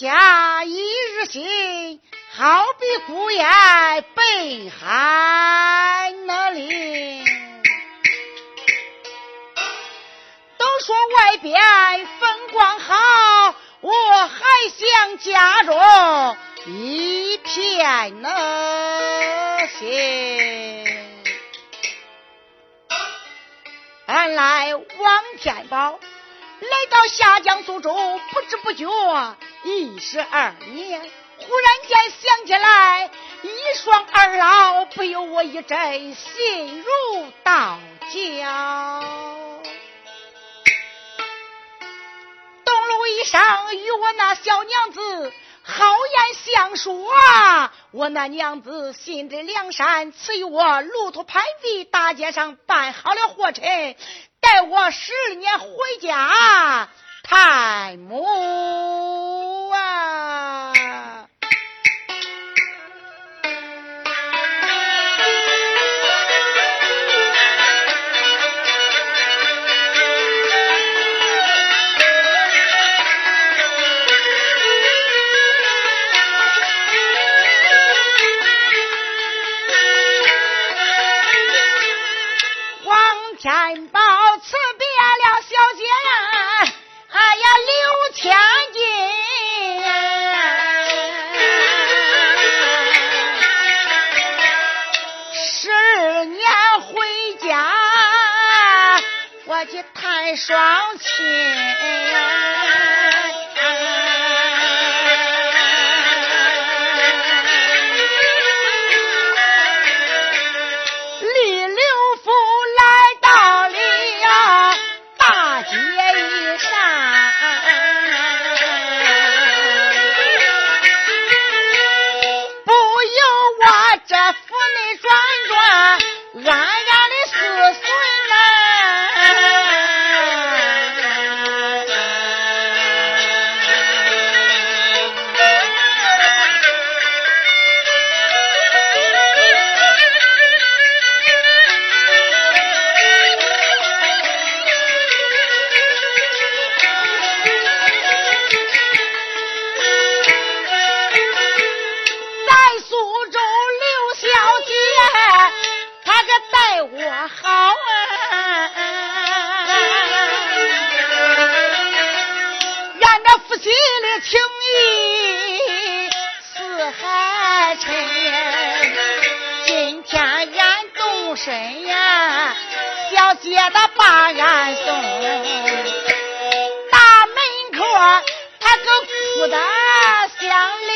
家一日心，好比孤雁北寒那里。都说外边风光好，我还想家中一片那心。俺来王天宝。来到下江苏州，不知不觉一十二年。忽然间想起来，一双二老，不由我一阵心如刀绞。东路一上与我那小娘子好言相说，我那娘子心知梁山赐予我路途盘地，大街上办好了货车。待我十年回家探母双亲。谁呀？小姐的把俺送大门口，他个孤单相离。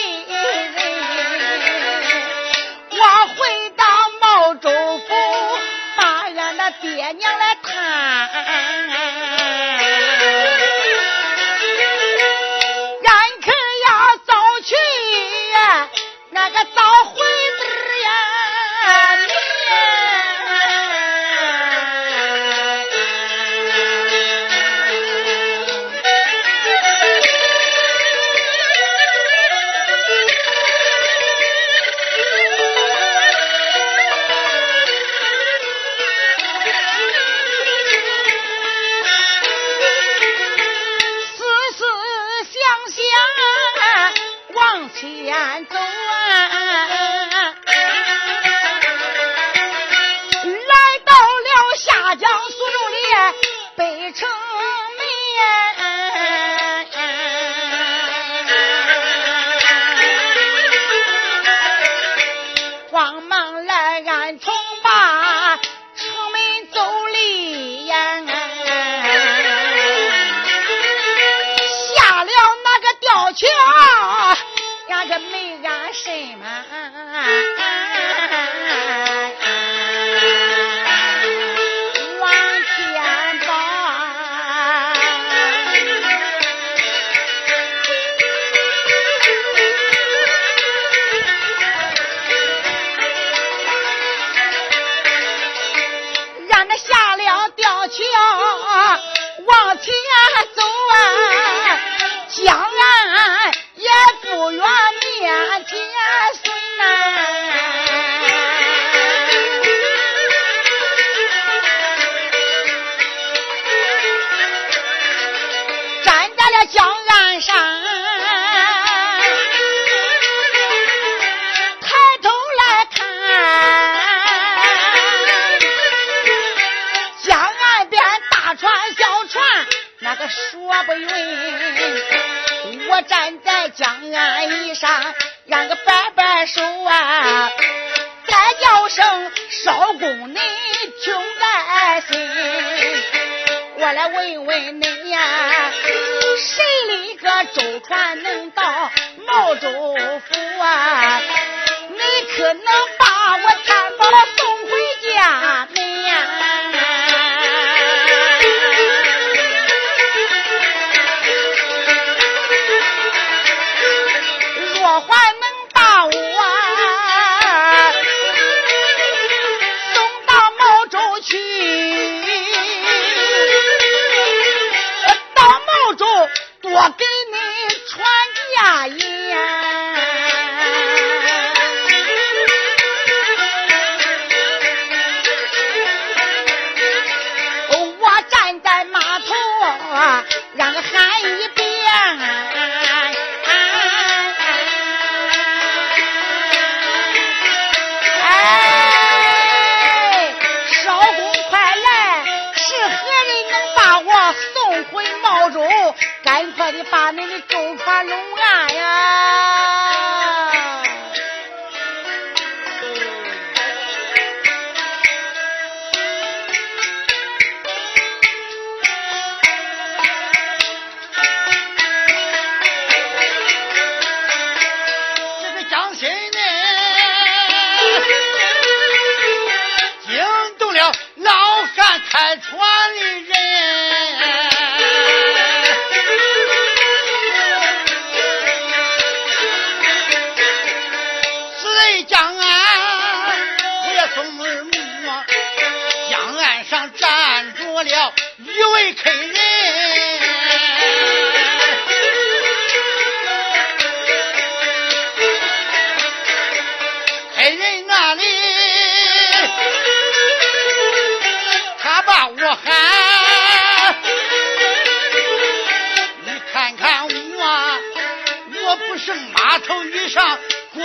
我回到毛州府，把俺那爹娘来探。俺可要早去呀，那个早。上。个说不匀。我站在江岸以上，两个摆摆手啊，再叫声少公你听在心。我来问问你呀，谁里个舟船能到毛州府啊？你可能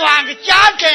上关个假证。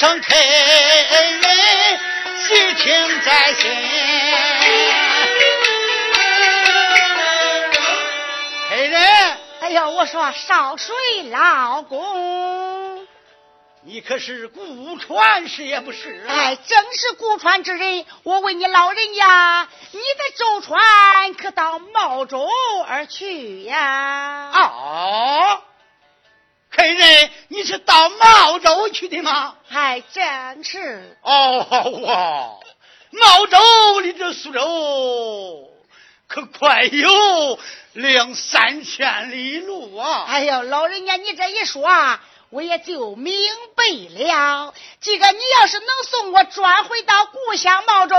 再叫声客人，细听在心。开人，哎呦，我说少水老公，你可是古川是也不是？哎，正是古川之人。我问你老人家，你的舟船可到茂州而去呀？哦。客人，你是到茂州去的吗？还真是。哦哇，茂州离这苏州可快有两三千里路啊！哎呦，老人家，你这一说。我也就明白了。这个你要是能送我转回到故乡茂州，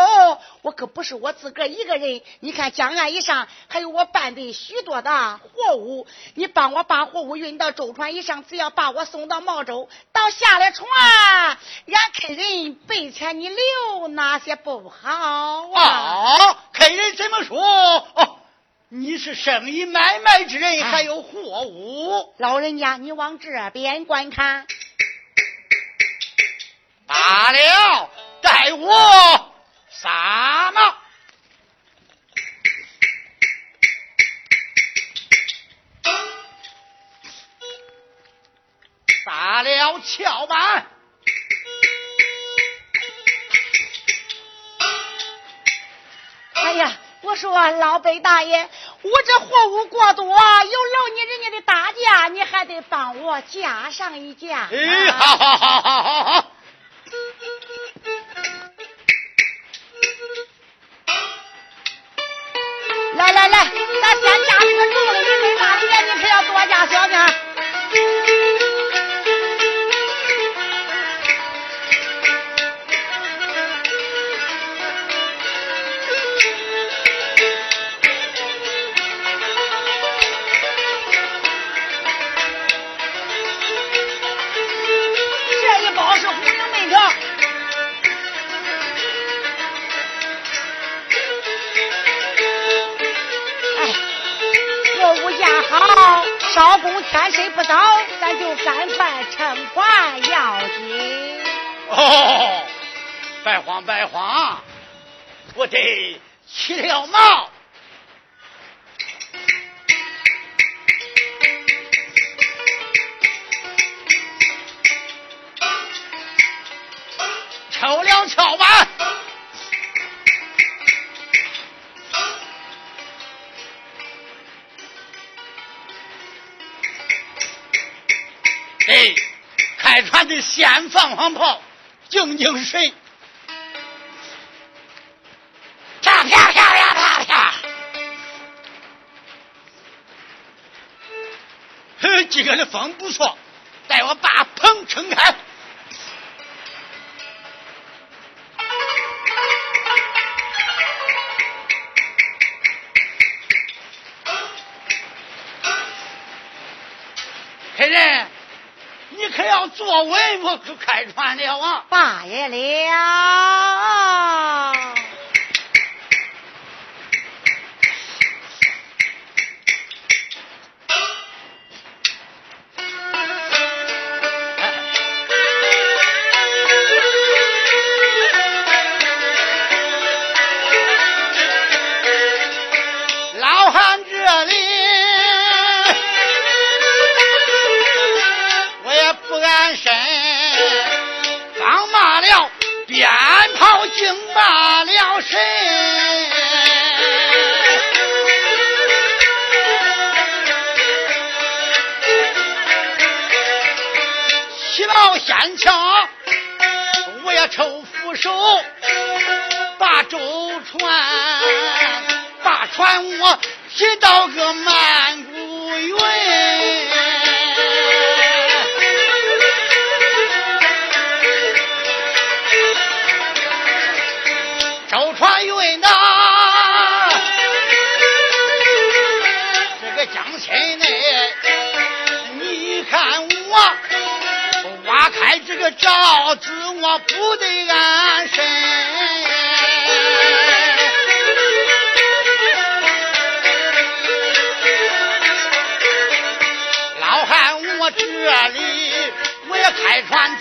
我可不是我自个一个人。你看江岸以上还有我办的许多的货物，你帮我把货物运到舟船以上，只要把我送到茂州，到下了船，让客人备钱你留，那些不好啊？客人怎么说？哦。你是生意买卖之人，还有货物。老人家，你往这边观看。罢了，待我撒马。撒了翘板。哎呀！我说老北大爷，我这货物过多，有劳你人家的大驾，你还得帮我加上一架。哎，好好好好好好。少公天色不早，咱就赶快乘船要紧。哦，白慌白慌，我得起了锚。开船的先放放炮，静静神。啪啪啪啪啪啪！嘿，今个的风不错，待我把棚撑开。我坐稳，我可开船了啊！八爷了。先强，我也抽扶手，把舟船，把船我提到个满我不得安身。老汉，我这里我也开船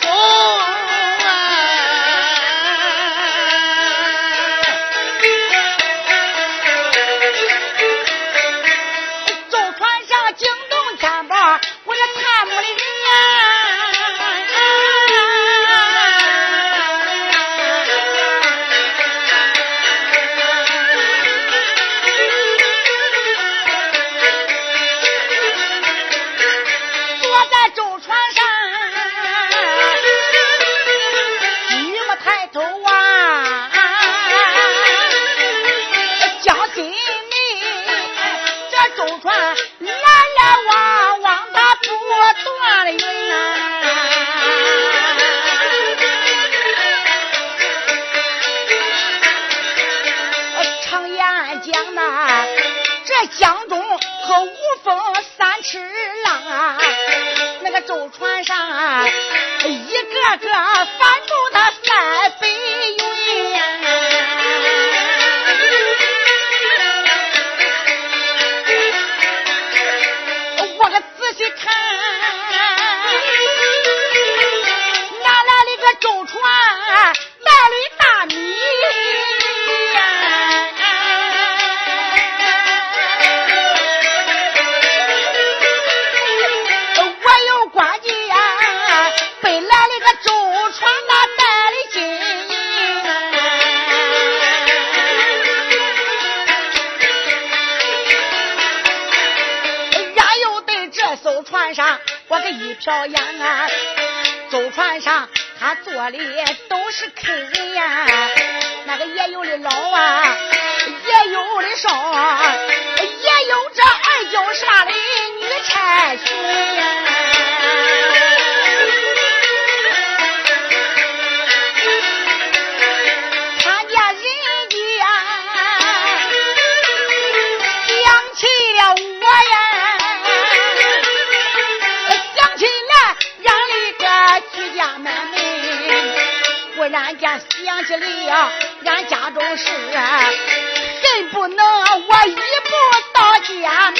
也有的少，也有这二舅啥的女差婿呀。看见人家想起了我呀，想起来让里个居家门门，忽然间想起了俺家中事，恨不能我一步到家门。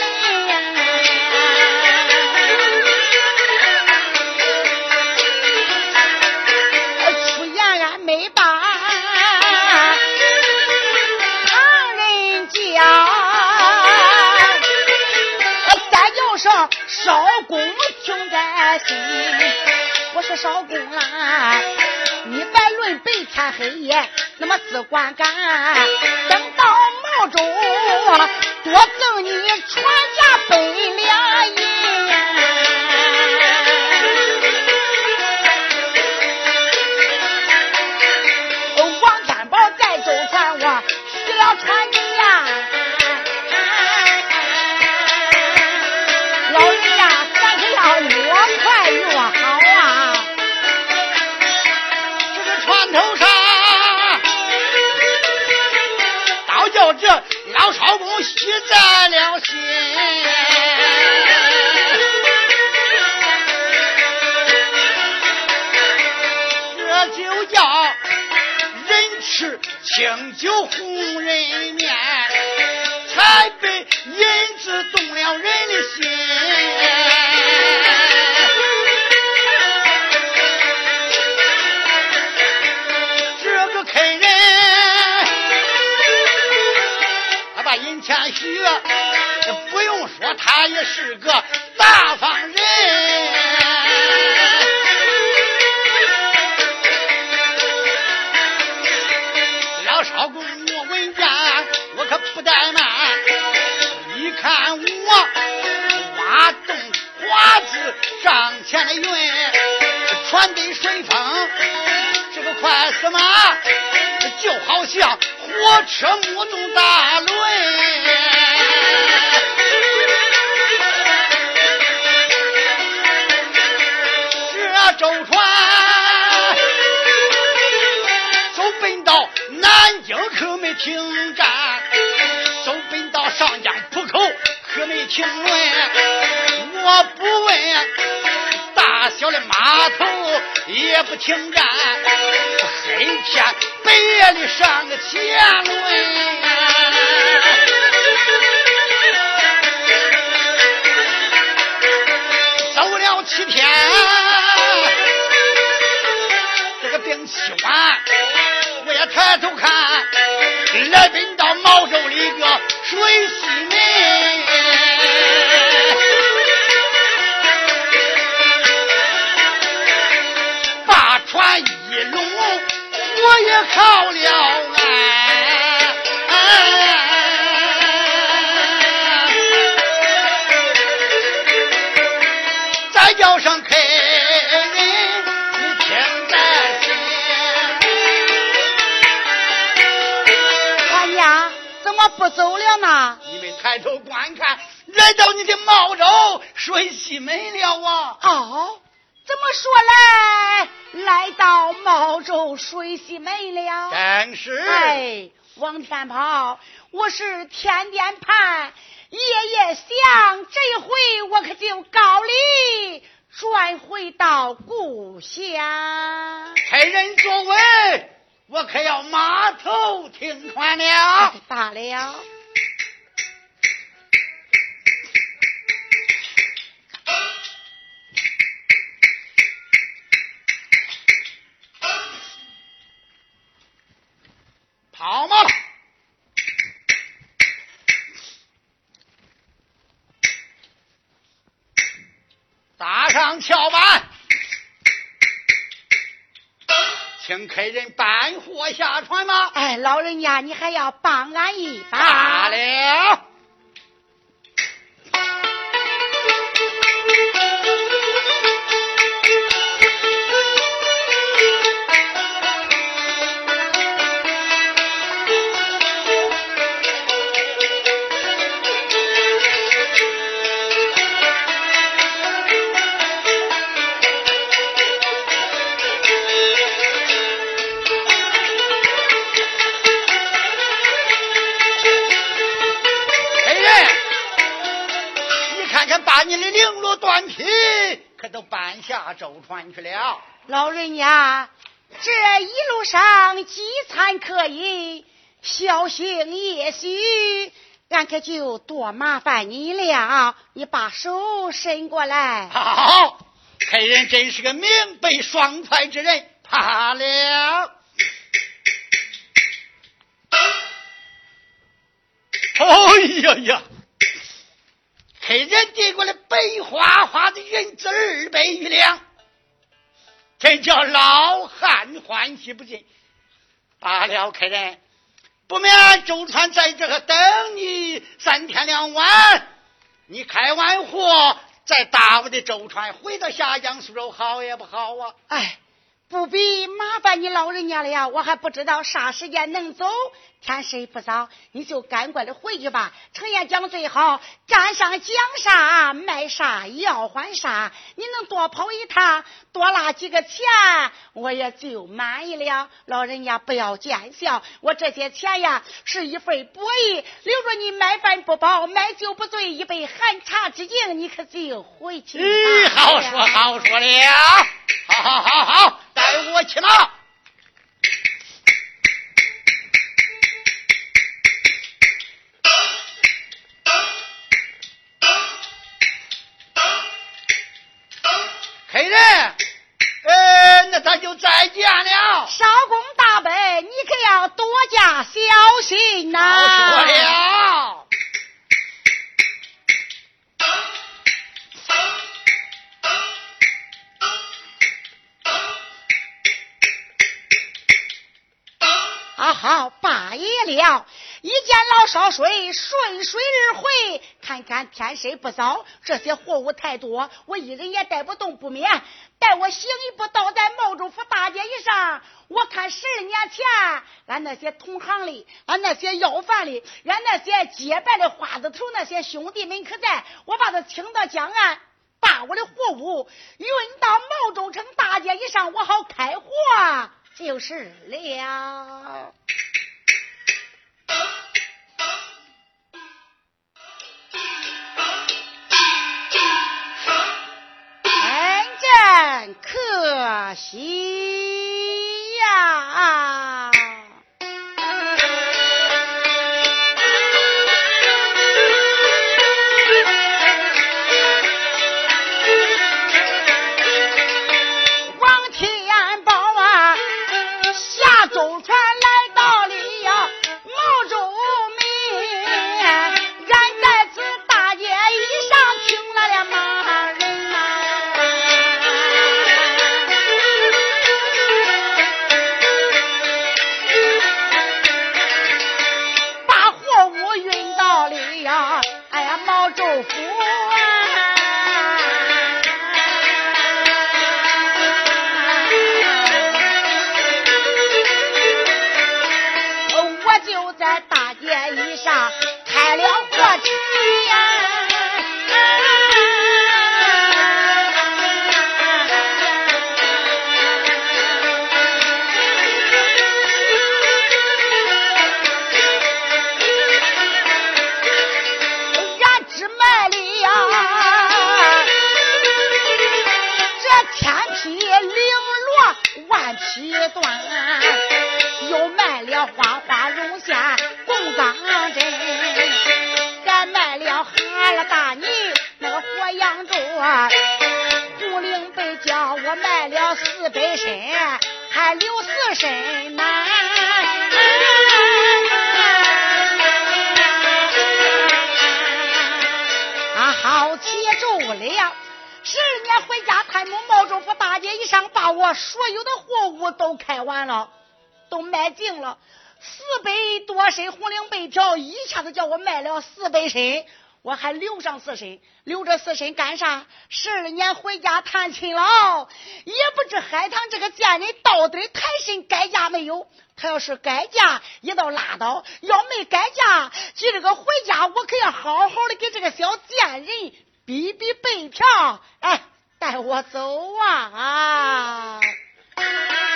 出言俺没把旁人讲，再叫上少公听在心。我说少公啊，你别论白天黑夜，那么只管干，等多赠你传了心。这就叫人吃清酒红人面，才被银子动了人的心。也是个不停站，黑天白夜里上个前轮。走了七天，这个病气完，我也抬头看，来奔到毛州里个水西门。我也靠了岸。再叫上客人，你听在心。哎呀，怎么不走了呢？你们抬头观看，来到你的茂州水西门了啊！哦，怎么说来？来到毛州水西没了。正是。哎，王天宝，我是天天盼，夜夜想，这一回我可就高里转回到故乡。客人座位，我可要码头停船了。罢了。上桥板，请客人搬货下船吗？哎，老人家，你还要帮俺一把？罢了。绫罗缎匹可都搬下舟船去了。老人家，这一路上饥餐可饮，小心也许，俺可就多麻烦你了。你把手伸过来。好，客人真是个明白爽快之人。怕了。哎呀呀！客人递过来白花花的银子二百余两，真叫老汉欢喜不尽。罢了，客人，不免周川在这个等你三天两晚，你开完货再搭我的舟船回到下江苏州，好也不好啊？哎。不必麻烦你老人家了呀，我还不知道啥时间能走。天色不早，你就赶快的回去吧。程爷讲最好，站上讲啥卖啥要还啥。你能多跑一趟，多拉几个钱，我也就满意了。老人家不要见笑，我这些钱呀是一份薄意，留着你买饭不饱，买酒不醉，一杯寒茶之敬，你可就回去。嗯，好说好说了，好好好好，带我去马。人，呃，那咱就再见了。少公大伯，你可要多加小心呐。好说了。啊，好，罢了。一见老少水，顺水而回。看看天色不早，这些货物太多，我一人也带不动，不免带我行一步，倒在茂州府大街以上。我看十二年前，俺那些同行的，俺那些要饭的，俺那些结拜的花子头那些兄弟们可在？我把他请到江岸，把我的货物运到茂州城大街以上，我好开货就是了。可惜花花容下共当真。咱卖了哈拉大泥那个活羊肉，胡灵被叫我卖了四百身，还留四身呢。啊，好气住了。十二年回家，太母冒着福大姐一上，把我所有的货物都开完了。都卖尽了，四百多身红绫被条，一下子叫我卖了四百身，我还留上四身，留着四身干啥？十二年回家探亲了，也不知海棠这个贱人到底抬身改嫁没有？他要是改嫁，也倒拉倒；要没改嫁，今这个回家，我可要好好的给这个小贱人比比白条，哎。带我走啊！啊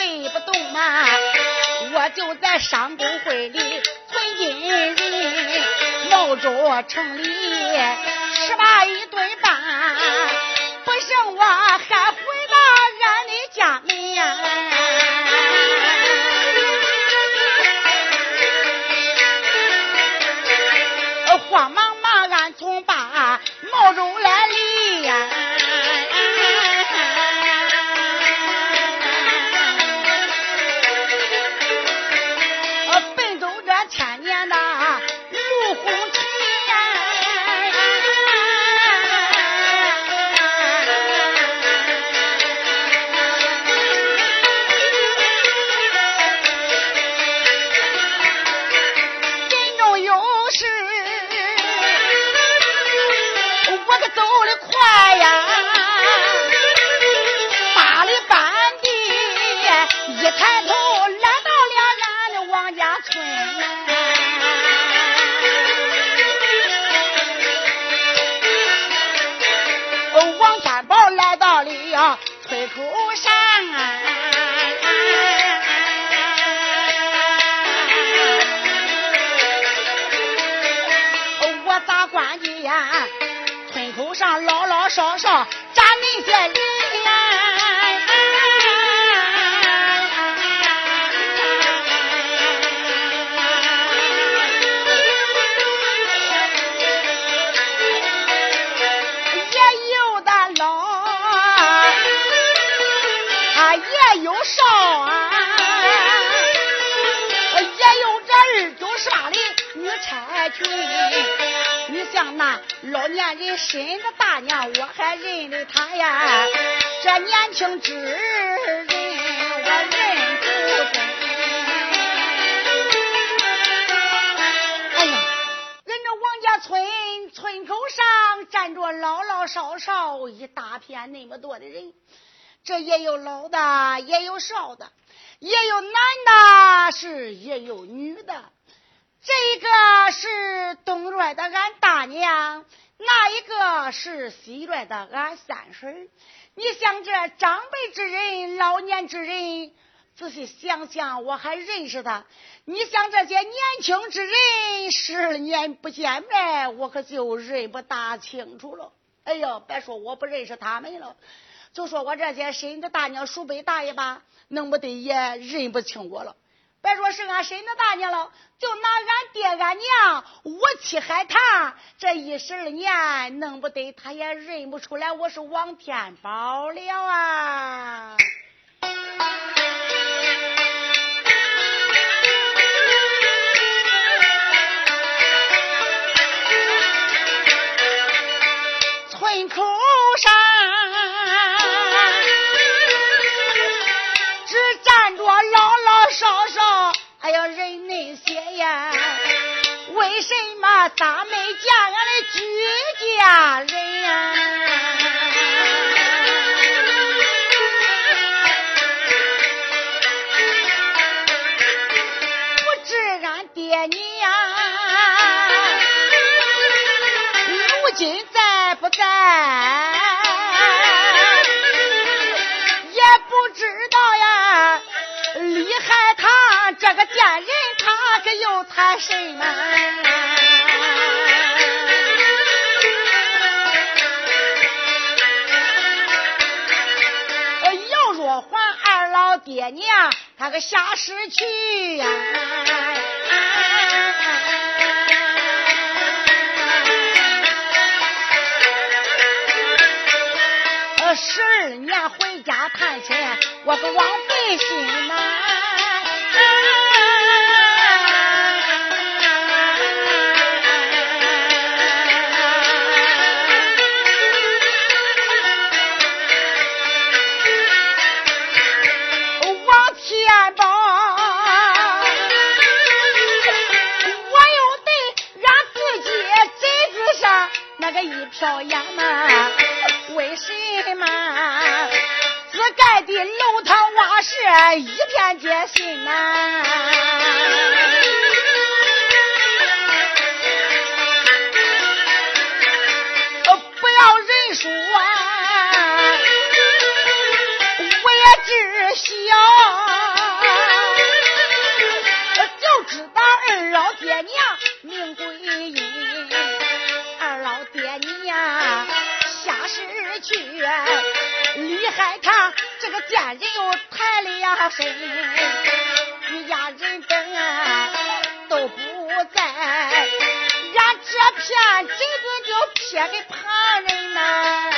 背不动嘛我就在商工会里存进人搂着城里吃罢一顿饭不胜我汗爽爽你像那老年人身子大娘我还认得她呀。这年轻之人我认不得哎呀人家王家村村口上站着老老少少一大片那么多的人这也有老的也有少的也有男的是也有女的。这一个是东院的俺大娘，那一个是西院的俺三婶。你想这长辈之人，老年之人，仔细想想，我还认识他。你想这些年轻之人，十年不见面，我可就认不大清楚了。哎呦，别说我不认识他们了，就说我这些婶子大娘、叔伯大爷吧，弄不得也认不清我了。别说是俺婶子大娘了，就拿俺爹俺娘，我妻海棠，这一十二年，弄不得他也认不出来我是王天宝了啊。村口上只站着老老少少，呀，为什么咱没见俺的居家人呀？不知俺爹娘如今在。不在，也不知道呀。李海棠这个贱人，他可又谈什么？要说还二老爹娘，他个下世去呀。十二年回家探亲，我个枉费心呐！一瓢烟嘛。为什么？自盖的楼堂瓦舍一片皆新呐？不要认输啊！我也知晓，就知道二老爹娘去，李海棠这个贱人又抬了呀身，一家人等啊都不在，俺这片金子就撇给旁人呐、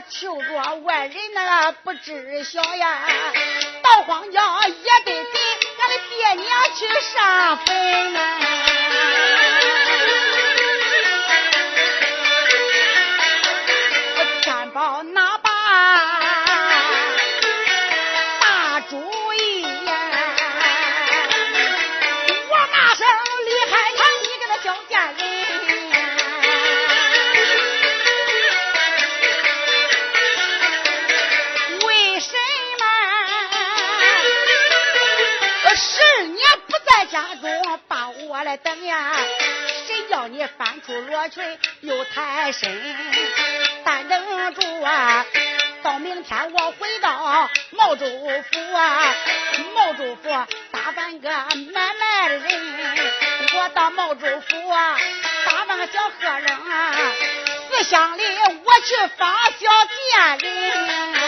求着外人那个不知晓呀。到荒郊也得给俺的爹娘去上坟呐。在等呀，谁叫你翻出罗裙又太深，但等住啊，到明天我回到毛州府啊，毛州府打扮个买卖的人，我到毛州府啊，打扮个小客人啊，四乡里我去访小贱人。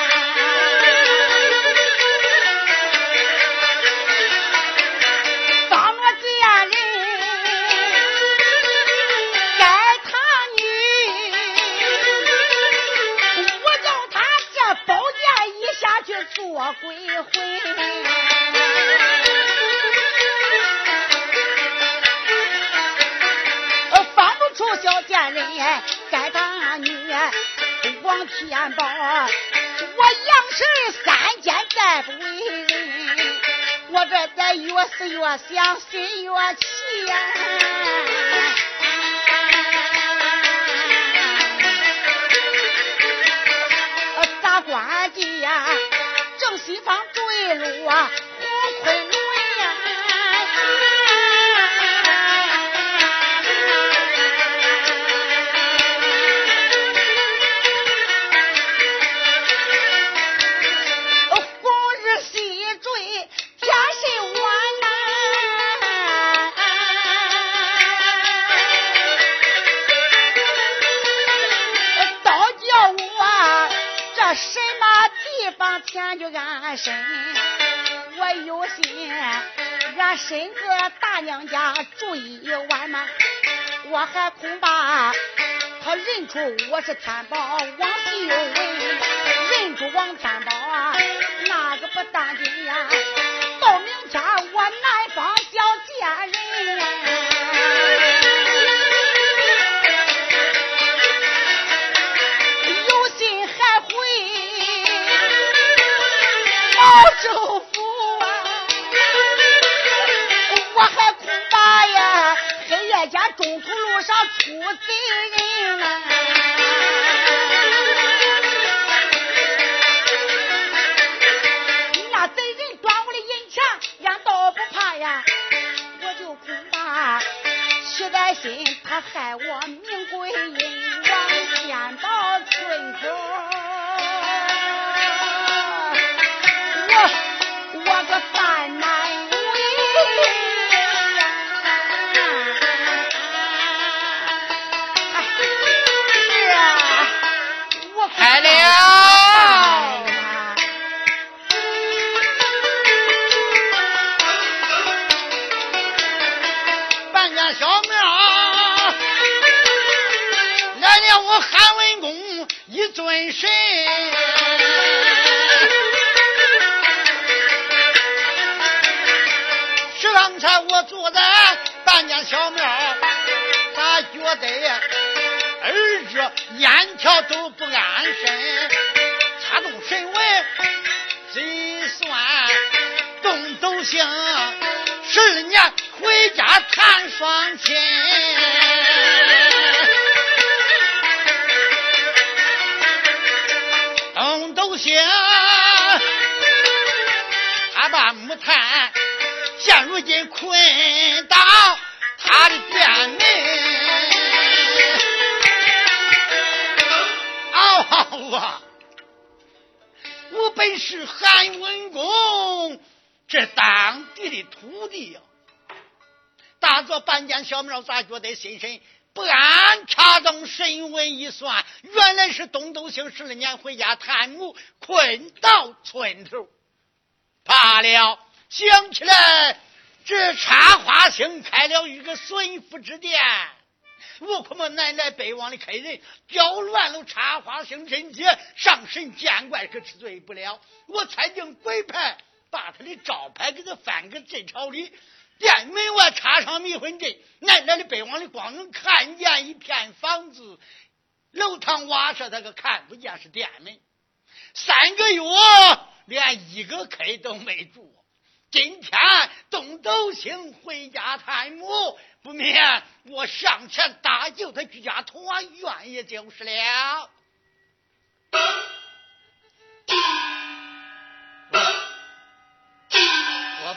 做鬼魂放不出小贱人该打你王天宝我杨氏三间再不为人我这点越是越想心越气呀咋管的呀正西方坠落啊！前就安身，我有心俺婶子大娘家住一晚嘛，我还恐怕他认出我是天宝王秀文，认出王天宝啊，那个不当心呀，到明天我男方要贱人。不收服啊！我还恐怕呀，黑夜间中途路上出贼人呢。那贼人抓我的银钱，俺倒不怕呀，我就恐怕徐丹心他害我命归阴阳，见到村口。叫我韩文公一尊神，是刚才我坐在半间小庙，咋觉得儿子眼条都不安身？掐动神文，计算动斗星，十二年回家谈双亲。都行，他把木炭现如今困到他的店门。嗷啊！我本是韩文公这当地的土地呀，打做半间小庙，咋觉得心神？不安，查动神文一算，原来是东斗星十二年回家探母，困到村头。罢了，想起来这插花星开了一个孙福之店，我恐怕奶奶北王的客人搅乱了插花星贞节，上神见怪可治罪不了。我猜定鬼派把他的招牌给他翻个正朝里。店门外插上迷魂阵，奶奶的北往里光能看见一片房子，楼堂瓦舍，他可看不见是店门。三个月连一个客都没住。今天东斗星回家探母，不免我上前搭救他居家团圆，也就是了。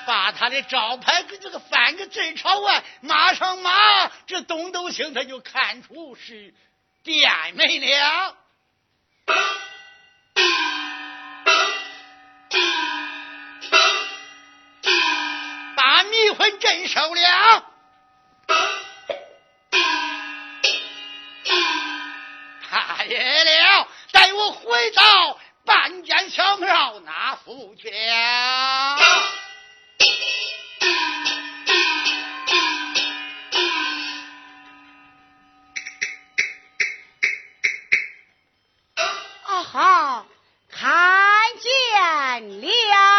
把他的招牌给这个翻个正朝外，马上马，这东斗星他就看出是店门了。把迷魂阵收了，他也了，带我回到半间小庙那府去好，看见了。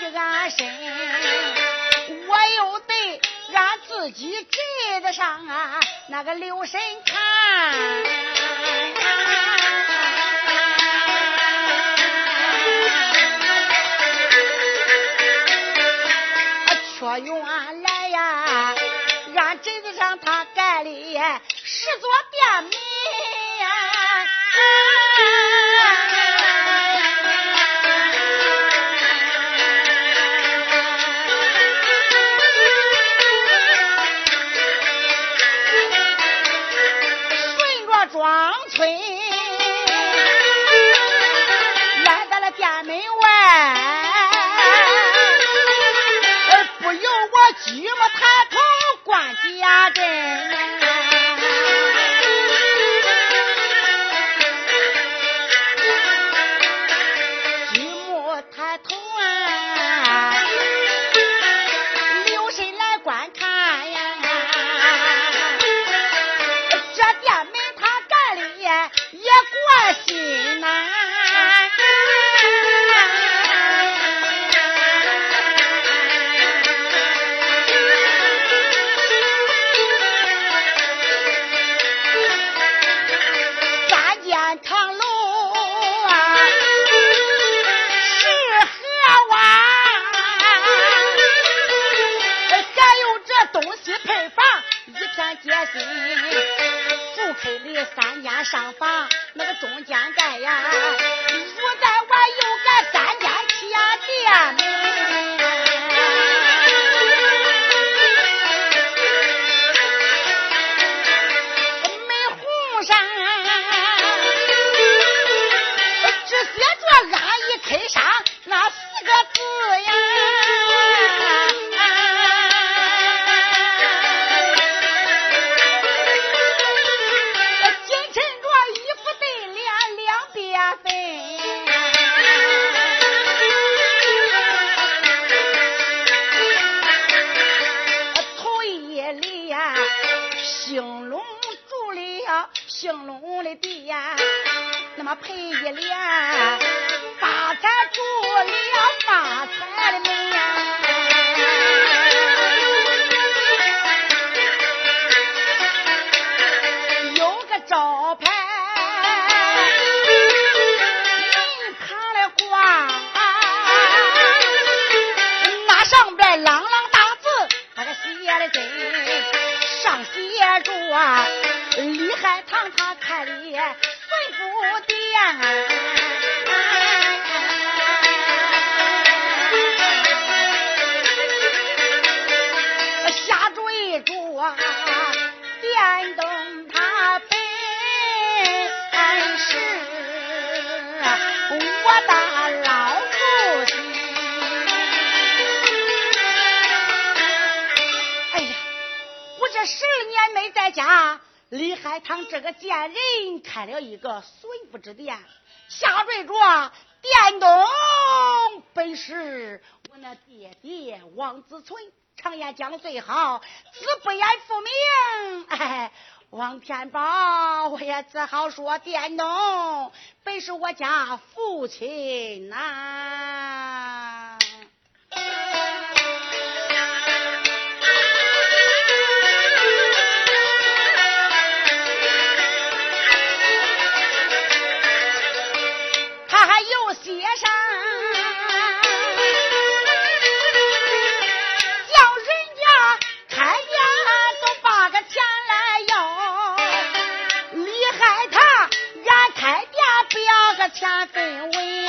这俺身，我又得让自己值得上啊那个留神看，却原来呀，俺镇子上他盖的十座店门。抬家珍，里三间上房，那个中间盖呀。下坠着电灯他本是我的老父亲。哎呀，我这十二年没在家。李海棠这个贱人开了一个孙福之店，下坠着店东本是我那爹爹王子存，常言讲最好，子不言父名。哎，王天宝，我也只好说佃农本是我家父亲呐。街上要个钱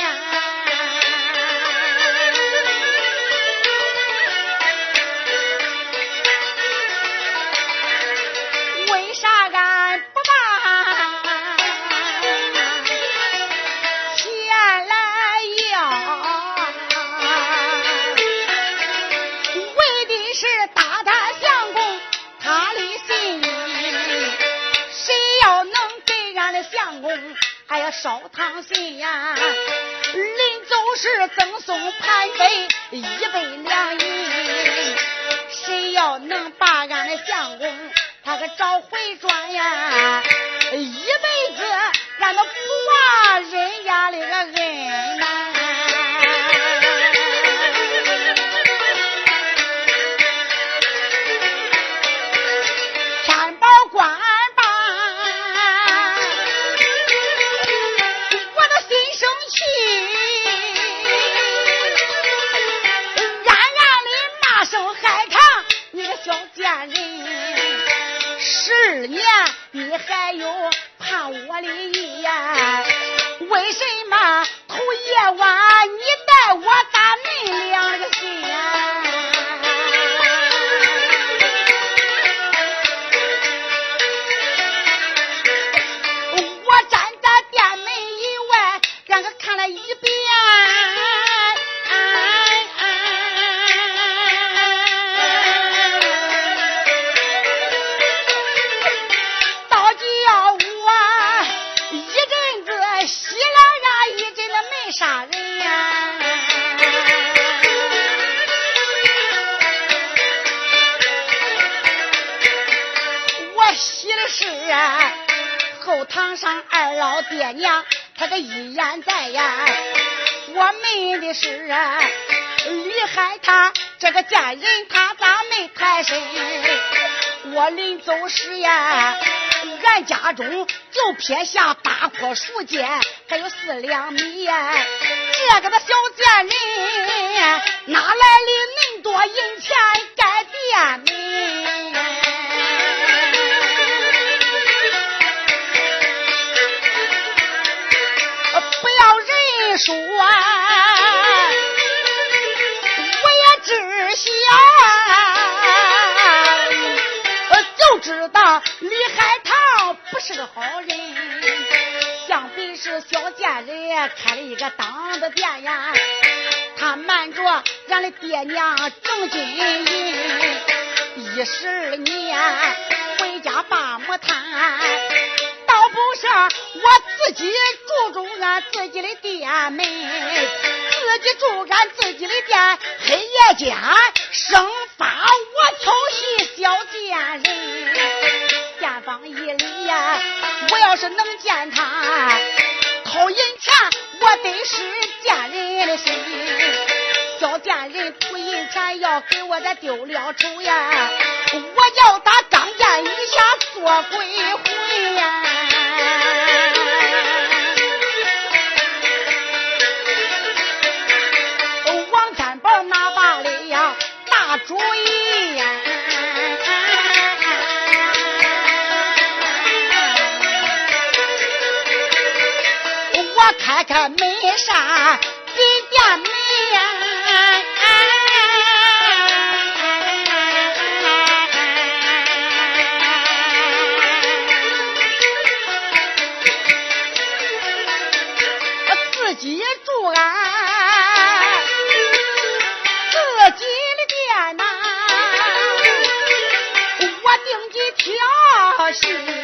还要烧汤信呀，临走时赠送盘杯一杯凉饮，谁要能把俺的相公他给找回转呀，一辈子俺都不忘人家的个恩盼堂上二老爹娘，他个一言在呀。我闷的是厉害他这个贱人，他咋没抬身？我临走时呀。俺家中就撇下八棵树秸，还有四两米呀。这个的小贱人哪来的恁多银钱盖店门？说，我也知晓，就知道李海棠不是个好人，想必是小贱人开了一个当的店呀，他瞒着俺的爹娘挣金银，一十二年回家把母炭。倒不是我自己住住俺自己的店门，自己住俺自己的店，黑夜间生发我调戏小贱人，店方一礼呀。我要是能见他掏银钱，我得是贱人的心。小贱人图银钱要给我这丢了丑呀，我要他刚见一下做鬼魂呀。开开门扇给店门呀，自己住俺自己的店呐，我定计挑戏。